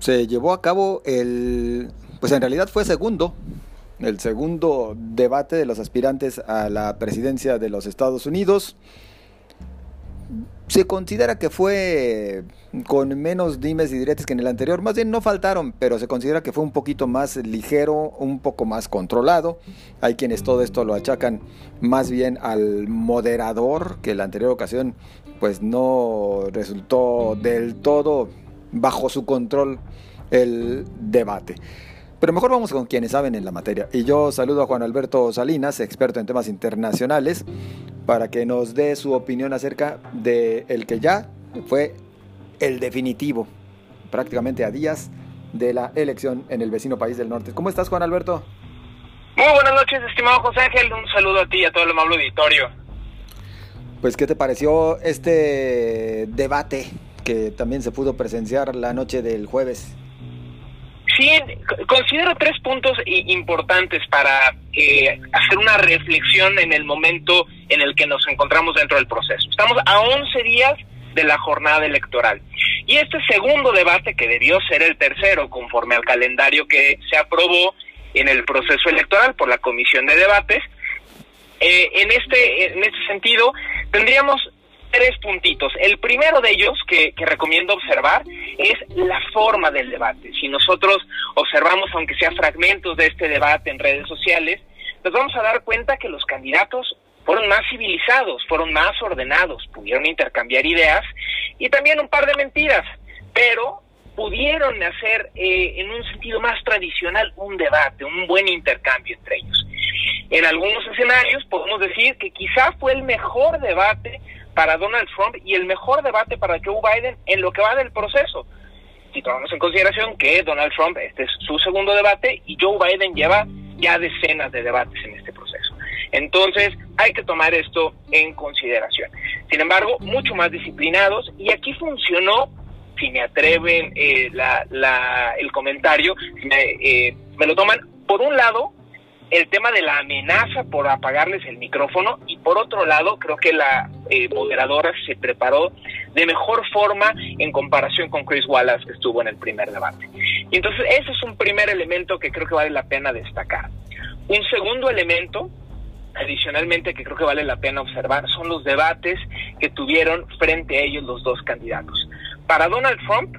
se llevó a cabo el, pues en realidad fue segundo, el segundo debate de los aspirantes a la presidencia de los Estados Unidos. Se considera que fue con menos dimes y diretes que en el anterior. Más bien no faltaron, pero se considera que fue un poquito más ligero, un poco más controlado. Hay quienes todo esto lo achacan más bien al moderador, que en la anterior ocasión pues no resultó del todo bajo su control el debate. Pero mejor vamos con quienes saben en la materia. Y yo saludo a Juan Alberto Salinas, experto en temas internacionales, para que nos dé su opinión acerca de el que ya fue el definitivo, prácticamente a días de la elección en el vecino país del norte. ¿Cómo estás, Juan Alberto? Muy buenas noches, estimado José Ángel. Un saludo a ti y a todo el amable auditorio. Pues, ¿qué te pareció este debate que también se pudo presenciar la noche del jueves? Sí, considero tres puntos importantes para eh, hacer una reflexión en el momento en el que nos encontramos dentro del proceso. Estamos a 11 días de la jornada electoral. Y este segundo debate, que debió ser el tercero conforme al calendario que se aprobó en el proceso electoral por la Comisión de Debates, eh, en, este, en este sentido tendríamos tres puntitos. El primero de ellos que, recomiendo observar es la forma del debate. Si nosotros observamos, aunque sea fragmentos de este debate en redes sociales, nos vamos a dar cuenta que los candidatos fueron más civilizados, fueron más ordenados, pudieron intercambiar ideas y también un par de mentiras, pero pudieron hacer eh, en un sentido más tradicional un debate, un buen intercambio entre ellos. En algunos escenarios podemos decir que quizá fue el mejor debate para Donald Trump y el mejor debate para Joe Biden en lo que va del proceso. Si tomamos en consideración que Donald Trump, este es su segundo debate y Joe Biden lleva ya decenas de debates en este proceso. Entonces, hay que tomar esto en consideración. Sin embargo, mucho más disciplinados y aquí funcionó, si me atreven eh, la, la, el comentario, me, eh, me lo toman, por un lado, el tema de la amenaza por apagarles el micrófono y por otro lado creo que la eh, moderadora se preparó de mejor forma en comparación con Chris Wallace que estuvo en el primer debate. Y entonces ese es un primer elemento que creo que vale la pena destacar. Un segundo elemento adicionalmente que creo que vale la pena observar son los debates que tuvieron frente a ellos los dos candidatos. Para Donald Trump,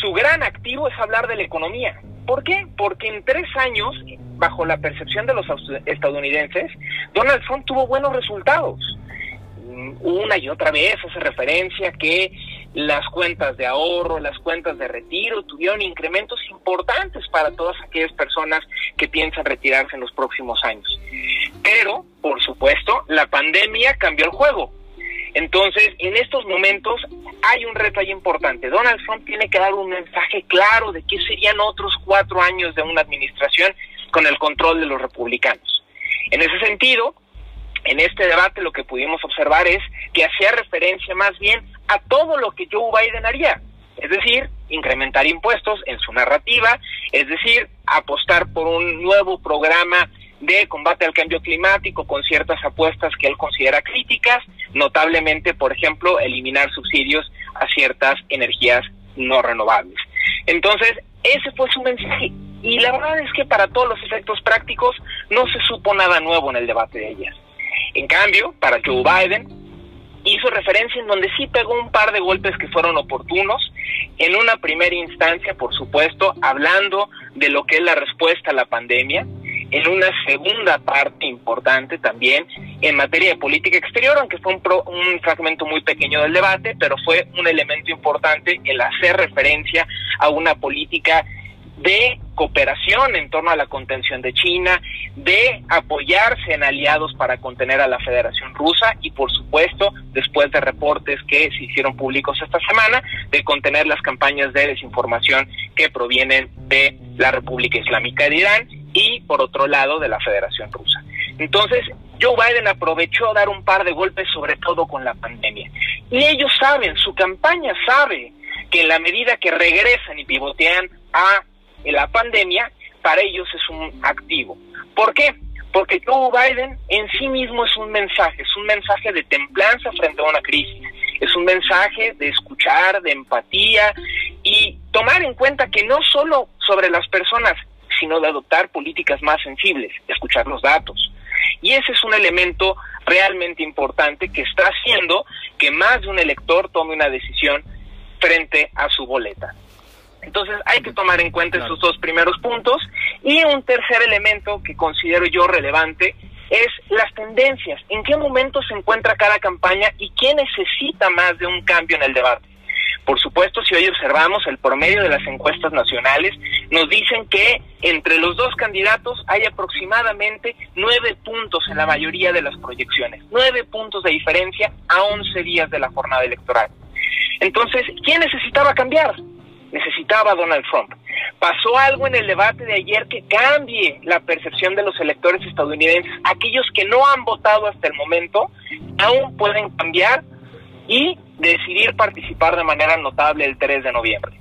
su gran activo es hablar de la economía. ¿Por qué? Porque en tres años bajo la percepción de los estadounidenses, Donald Trump tuvo buenos resultados. Una y otra vez hace referencia que las cuentas de ahorro, las cuentas de retiro tuvieron incrementos importantes para todas aquellas personas que piensan retirarse en los próximos años. Pero, por supuesto, la pandemia cambió el juego. Entonces, en estos momentos hay un reto ahí importante. Donald Trump tiene que dar un mensaje claro de qué serían otros cuatro años de una administración con el control de los republicanos. En ese sentido, en este debate lo que pudimos observar es que hacía referencia más bien a todo lo que Joe Biden haría, es decir, incrementar impuestos en su narrativa, es decir, apostar por un nuevo programa de combate al cambio climático con ciertas apuestas que él considera críticas, notablemente, por ejemplo, eliminar subsidios a ciertas energías no renovables. Entonces, ese fue su mensaje. Y la verdad es que para todos los efectos prácticos no se supo nada nuevo en el debate de ellas. En cambio, para Joe Biden, hizo referencia en donde sí pegó un par de golpes que fueron oportunos. En una primera instancia, por supuesto, hablando de lo que es la respuesta a la pandemia. En una segunda parte importante también en materia de política exterior, aunque fue un, un fragmento muy pequeño del debate, pero fue un elemento importante el hacer referencia a una política de cooperación en torno a la contención de China, de apoyarse en aliados para contener a la Federación Rusa y, por supuesto, después de reportes que se hicieron públicos esta semana, de contener las campañas de desinformación que provienen de la República Islámica de Irán y, por otro lado, de la Federación Rusa. Entonces, Joe Biden aprovechó dar un par de golpes, sobre todo con la pandemia. Y ellos saben, su campaña sabe que en la medida que regresan y pivotean a la pandemia, para ellos es un activo. ¿Por qué? Porque Joe Biden en sí mismo es un mensaje, es un mensaje de templanza frente a una crisis, es un mensaje de escuchar, de empatía y tomar en cuenta que no solo sobre las personas, sino de adoptar políticas más sensibles, escuchar los datos. Y ese es un elemento realmente importante que está haciendo que más de un elector tome una decisión frente a su boleta. Entonces hay que tomar en cuenta esos dos primeros puntos y un tercer elemento que considero yo relevante es las tendencias, en qué momento se encuentra cada campaña y quién necesita más de un cambio en el debate. Por supuesto, si hoy observamos el promedio de las encuestas nacionales, nos dicen que entre los dos candidatos hay aproximadamente nueve puntos en la mayoría de las proyecciones, nueve puntos de diferencia a once días de la jornada electoral. Entonces, ¿quién necesitaba cambiar? Necesitaba Donald Trump. Pasó algo en el debate de ayer que cambie la percepción de los electores estadounidenses. Aquellos que no han votado hasta el momento aún pueden cambiar y decidir participar de manera notable el 3 de noviembre.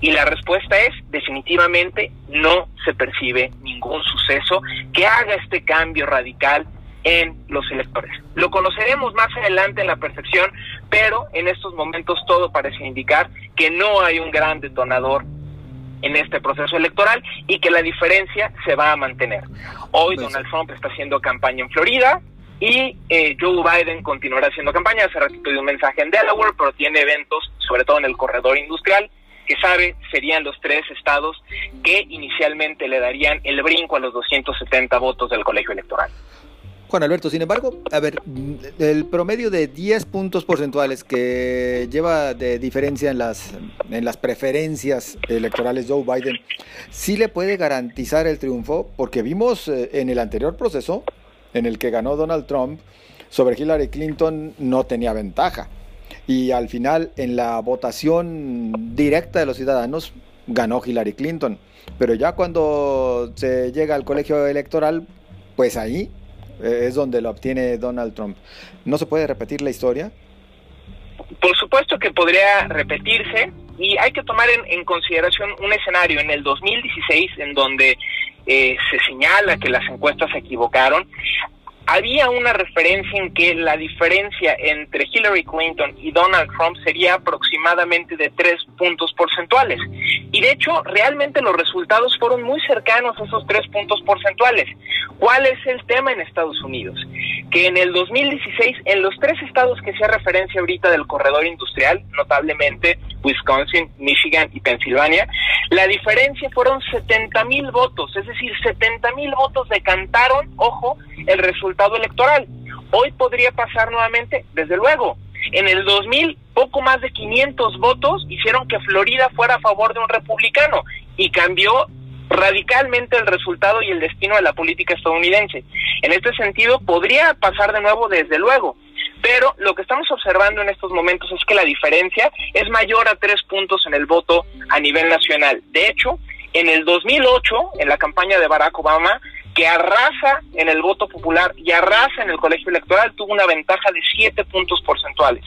Y la respuesta es, definitivamente no se percibe ningún suceso que haga este cambio radical en los electores. Lo conoceremos más adelante en la percepción, pero en estos momentos todo parece indicar que no hay un gran detonador en este proceso electoral y que la diferencia se va a mantener. Hoy pues Donald Trump está haciendo campaña en Florida, y eh, Joe Biden continuará haciendo campaña. Hace ratito dio un mensaje en Delaware, pero tiene eventos, sobre todo en el corredor industrial, que sabe serían los tres estados que inicialmente le darían el brinco a los 270 votos del colegio electoral. Juan Alberto, sin embargo, a ver, el promedio de 10 puntos porcentuales que lleva de diferencia en las, en las preferencias electorales Joe Biden, ¿sí le puede garantizar el triunfo? Porque vimos eh, en el anterior proceso en el que ganó Donald Trump sobre Hillary Clinton no tenía ventaja. Y al final, en la votación directa de los ciudadanos, ganó Hillary Clinton. Pero ya cuando se llega al colegio electoral, pues ahí eh, es donde lo obtiene Donald Trump. ¿No se puede repetir la historia? Por supuesto que podría repetirse y hay que tomar en, consideración un escenario en el 2016 en donde eh, se señala que las encuestas se equivocaron, había una referencia en que la diferencia entre Hillary Clinton y Donald Trump sería aproximadamente de tres puntos porcentuales. Y de hecho, realmente los resultados fueron muy cercanos a esos tres puntos porcentuales. ¿Cuál es el tema en Estados Unidos? Que en el 2016, en los tres estados que se referencia ahorita del corredor industrial, notablemente Wisconsin, Michigan y Pensilvania, la diferencia fueron 70 mil votos, es decir, 70 mil votos decantaron, ojo, el resultado electoral. Hoy podría pasar nuevamente, desde luego. En el 2000, poco más de 500 votos hicieron que Florida fuera a favor de un republicano y cambió radicalmente el resultado y el destino de la política estadounidense. En este sentido, podría pasar de nuevo, desde luego. Pero lo que estamos observando en estos momentos es que la diferencia es mayor a tres puntos en el voto a nivel nacional. De hecho, en el 2008, en la campaña de Barack Obama, que arrasa en el voto popular y arrasa en el colegio electoral, tuvo una ventaja de siete puntos porcentuales.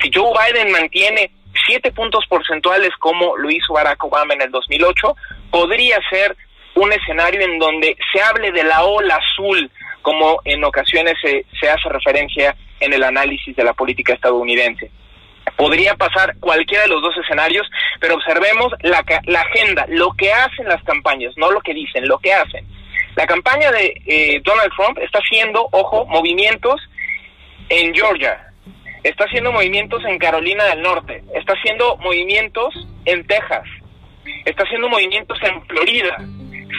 Si Joe Biden mantiene siete puntos porcentuales como lo hizo Barack Obama en el 2008, podría ser un escenario en donde se hable de la ola azul, como en ocasiones se, se hace referencia en el análisis de la política estadounidense. Podría pasar cualquiera de los dos escenarios, pero observemos la, la agenda, lo que hacen las campañas, no lo que dicen, lo que hacen. La campaña de eh, Donald Trump está haciendo, ojo, movimientos en Georgia, está haciendo movimientos en Carolina del Norte, está haciendo movimientos en Texas, está haciendo movimientos en Florida.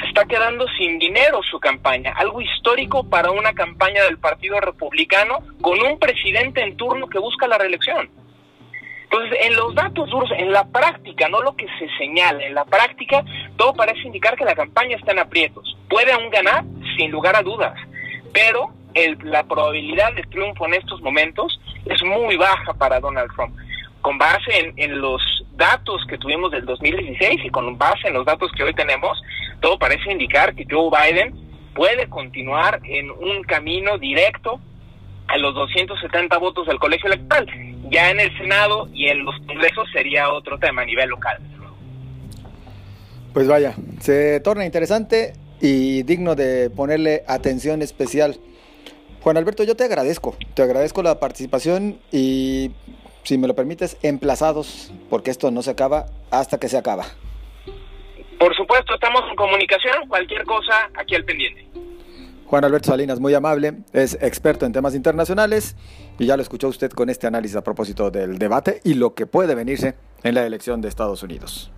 Está quedando sin dinero su campaña, algo histórico para una campaña del Partido Republicano con un presidente en turno que busca la reelección. Entonces, en los datos duros, en la práctica, no lo que se señala, en la práctica, todo parece indicar que la campaña está en aprietos. Puede aún ganar, sin lugar a dudas, pero la probabilidad de triunfo en estos momentos es muy baja para Donald Trump. Con base en, los datos que tuvimos del 2016 y con base en los datos que hoy tenemos, todo parece indicar que Joe Biden puede continuar en un camino directo a los 270 votos del colegio electoral. Ya en el Senado y en los congresos sería otro tema a nivel local. Pues vaya, se torna interesante y digno de ponerle atención especial. Juan Alberto, yo te agradezco, te agradezco la participación y si me lo permites, emplazados, porque esto no se acaba hasta que se acaba. Por supuesto, estamos en comunicación, cualquier cosa aquí al pendiente. Juan Alberto Salinas, muy amable, es experto en temas internacionales y ya lo escuchó usted con este análisis a propósito del debate y lo que puede venirse en la elección de Estados Unidos.